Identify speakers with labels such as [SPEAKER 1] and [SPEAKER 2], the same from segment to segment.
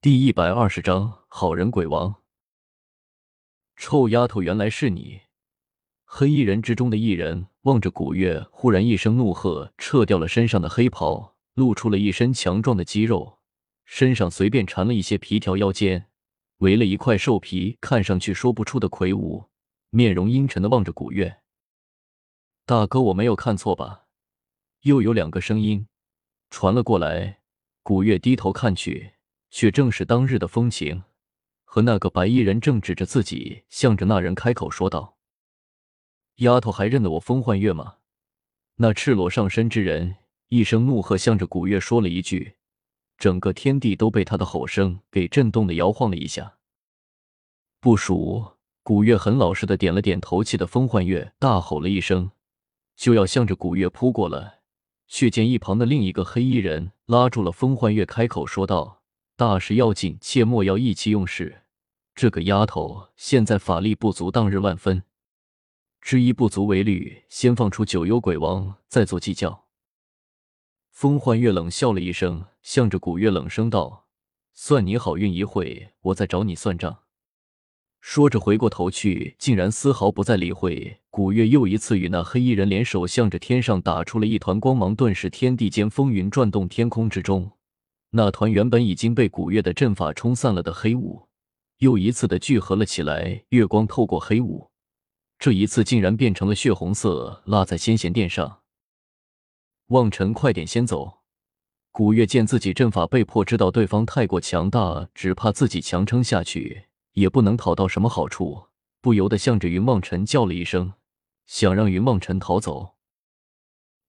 [SPEAKER 1] 第一百二十章好人鬼王。臭丫头，原来是你！黑衣人之中的一人望着古月，忽然一声怒喝，撤掉了身上的黑袍，露出了一身强壮的肌肉，身上随便缠了一些皮条，腰间围了一块兽皮，看上去说不出的魁梧，面容阴沉的望着古月。大哥，我没有看错吧？又有两个声音传了过来，古月低头看去。却正是当日的风情，和那个白衣人正指着自己，向着那人开口说道：“丫头还认得我风幻月吗？”那赤裸上身之人一声怒喝，向着古月说了一句，整个天地都被他的吼声给震动的摇晃了一下。不熟，古月很老实的点了点头，气的风幻月大吼了一声，就要向着古月扑过来，却见一旁的另一个黑衣人拉住了风幻月，开口说道。大事要紧，切莫要意气用事。这个丫头现在法力不足，当日万分知一不足为虑。先放出九幽鬼王，再做计较。风幻月冷笑了一声，向着古月冷声道：“算你好运，一会我再找你算账。”说着回过头去，竟然丝毫不再理会古月。又一次与那黑衣人联手，向着天上打出了一团光芒，顿时天地间风云转动，天空之中。那团原本已经被古月的阵法冲散了的黑雾，又一次的聚合了起来。月光透过黑雾，这一次竟然变成了血红色，落在先贤殿上。望尘，快点先走！古月见自己阵法被迫，知道对方太过强大，只怕自己强撑下去也不能讨到什么好处，不由得向着云望尘叫了一声，想让云望尘逃走。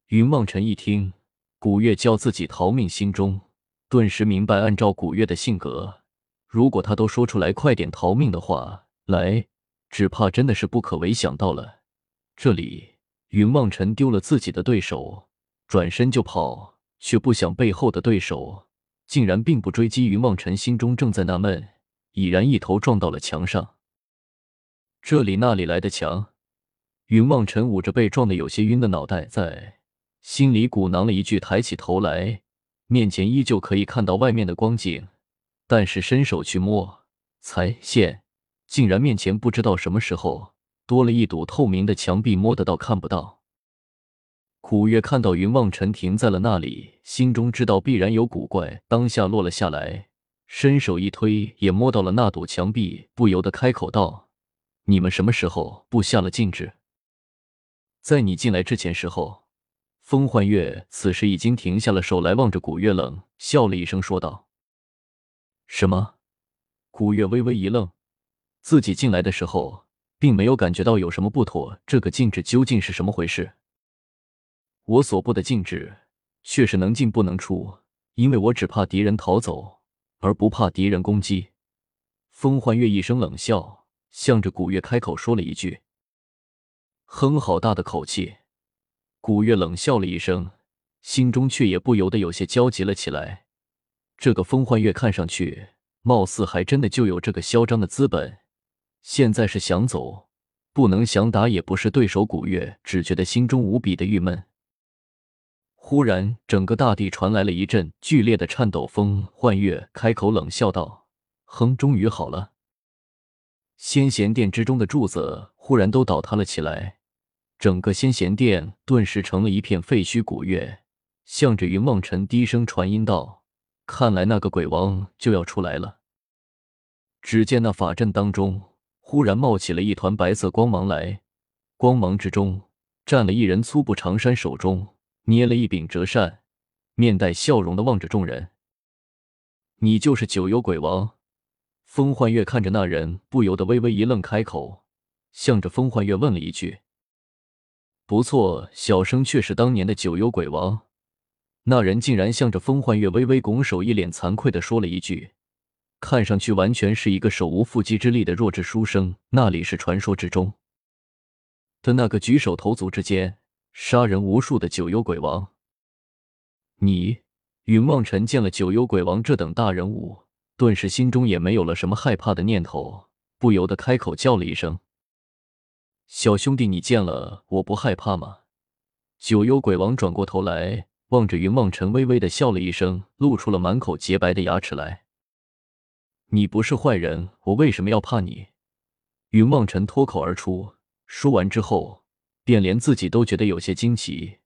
[SPEAKER 1] 云望尘一听古月叫自己逃命，心中。顿时明白，按照古月的性格，如果他都说出来快点逃命的话来，只怕真的是不可为。想到了这里，云望尘丢了自己的对手，转身就跑，却不想背后的对手竟然并不追击。云望尘心中正在纳闷，已然一头撞到了墙上。这里那里来的墙？云望尘捂着被撞得有些晕的脑袋，在心里鼓囊了一句，抬起头来。面前依旧可以看到外面的光景，但是伸手去摸，才现竟然面前不知道什么时候多了一堵透明的墙壁，摸得到看不到。古月看到云望尘停在了那里，心中知道必然有古怪，当下落了下来，伸手一推，也摸到了那堵墙壁，不由得开口道：“你们什么时候布下了禁制？在你进来之前时候。”风幻月此时已经停下了手来，望着古月冷笑了一声，说道：“什么？”古月微微一愣，自己进来的时候并没有感觉到有什么不妥，这个禁制究竟是什么回事？我所布的禁制却是能进不能出，因为我只怕敌人逃走，而不怕敌人攻击。风幻月一声冷笑，向着古月开口说了一句：“哼，好大的口气。”古月冷笑了一声，心中却也不由得有些焦急了起来。这个风幻月看上去，貌似还真的就有这个嚣张的资本。现在是想走，不能想打也不是对手。古月只觉得心中无比的郁闷。忽然，整个大地传来了一阵剧烈的颤抖。风幻月开口冷笑道：“哼，终于好了。”仙贤殿之中的柱子忽然都倒塌了起来。整个仙贤殿顿时成了一片废墟。古月向着云梦尘低声传音道：“看来那个鬼王就要出来了。”只见那法阵当中忽然冒起了一团白色光芒来，光芒之中站了一人，粗布长衫，手中捏了一柄折扇，面带笑容的望着众人：“你就是九幽鬼王？”风幻月看着那人，不由得微微一愣，开口向着风幻月问了一句。不错，小生却是当年的九幽鬼王。那人竟然向着风幻月微微拱手，一脸惭愧的说了一句，看上去完全是一个手无缚鸡之力的弱智书生。那里是传说之中的那个举手投足之间杀人无数的九幽鬼王。你云望尘见了九幽鬼王这等大人物，顿时心中也没有了什么害怕的念头，不由得开口叫了一声。小兄弟，你见了我不害怕吗？九幽鬼王转过头来，望着云梦尘，微微的笑了一声，露出了满口洁白的牙齿来。你不是坏人，我为什么要怕你？”云梦尘脱口而出。说完之后，便连自己都觉得有些惊奇。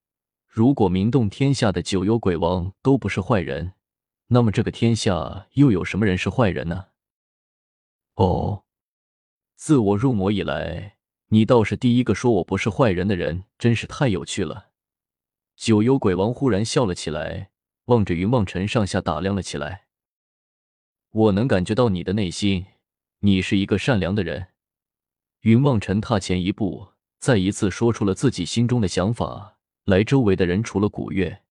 [SPEAKER 1] 如果名动天下的九幽鬼王都不是坏人，那么这个天下又有什么人是坏人呢？哦，自我入魔以来，你倒是第一个说我不是坏人的人，真是太有趣了。九幽鬼王忽然笑了起来，望着云望尘上下打量了起来。我能感觉到你的内心，你是一个善良的人。云望尘踏前一步，再一次说出了自己心中的想法来。周围的人除了古月，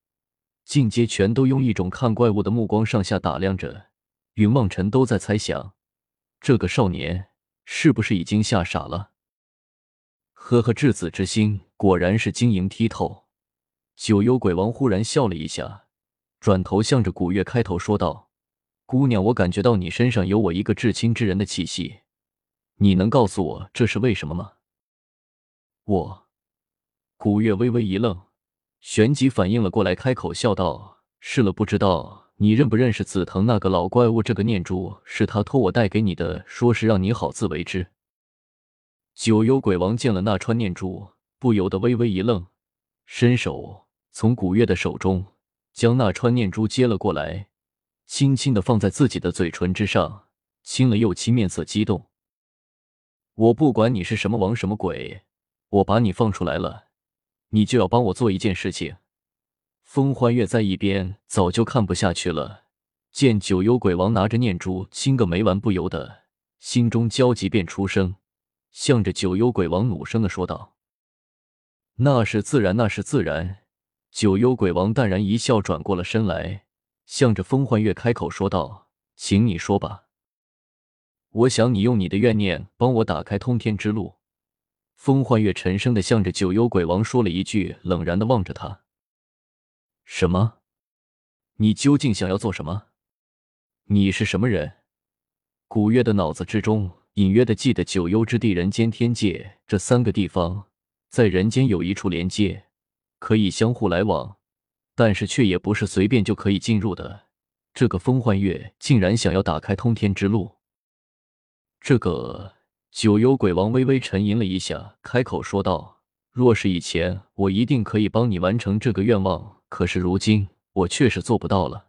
[SPEAKER 1] 进阶全都用一种看怪物的目光上下打量着云望尘，都在猜想这个少年是不是已经吓傻了。呵呵，稚子之心果然是晶莹剔透。九幽鬼王忽然笑了一下，转头向着古月开头说道：“姑娘，我感觉到你身上有我一个至亲之人的气息。”你能告诉我这是为什么吗？我，古月微微一愣，旋即反应了过来，开口笑道：“是了，不知道你认不认识紫藤那个老怪物？这个念珠是他托我带给你的，说是让你好自为之。”九幽鬼王见了那串念珠，不由得微微一愣，伸手从古月的手中将那串念珠接了过来，轻轻的放在自己的嘴唇之上，亲了又亲，面色激动。我不管你是什么王什么鬼，我把你放出来了，你就要帮我做一件事情。风欢月在一边早就看不下去了，见九幽鬼王拿着念珠亲个没完，不由得心中焦急，便出声，向着九幽鬼王怒声的说道：“那是自然，那是自然。”九幽鬼王淡然一笑，转过了身来，向着风幻月开口说道：“请你说吧。”我想你用你的怨念帮我打开通天之路。风幻月沉声的向着九幽鬼王说了一句，冷然的望着他。什么？你究竟想要做什么？你是什么人？古月的脑子之中隐约的记得九幽之地、人间天界这三个地方，在人间有一处连接，可以相互来往，但是却也不是随便就可以进入的。这个风幻月竟然想要打开通天之路。这个九幽鬼王微微沉吟了一下，开口说道：“若是以前，我一定可以帮你完成这个愿望。可是如今，我确实做不到了。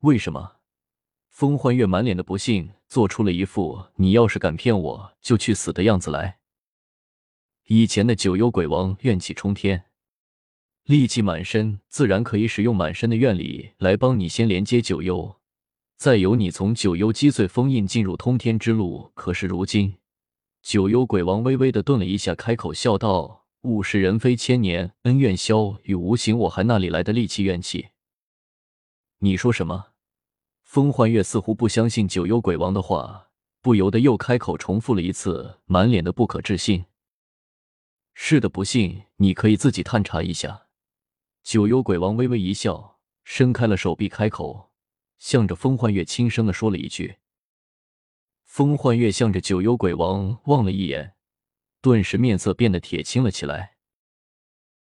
[SPEAKER 1] 为什么？”风幻月满脸的不信，做出了一副“你要是敢骗我，就去死”的样子来。以前的九幽鬼王怨气冲天，戾气满身，自然可以使用满身的怨力来帮你先连接九幽。再由你从九幽击碎封印，进入通天之路。可是如今，九幽鬼王微微的顿了一下，开口笑道：“物是人非，千年恩怨消与无形，我还哪里来的戾气怨气？”你说什么？风幻月似乎不相信九幽鬼王的话，不由得又开口重复了一次，满脸的不可置信。是的，不信你可以自己探查一下。九幽鬼王微微一笑，伸开了手臂，开口。向着风幻月轻声的说了一句。风幻月向着九幽鬼王望了一眼，顿时面色变得铁青了起来。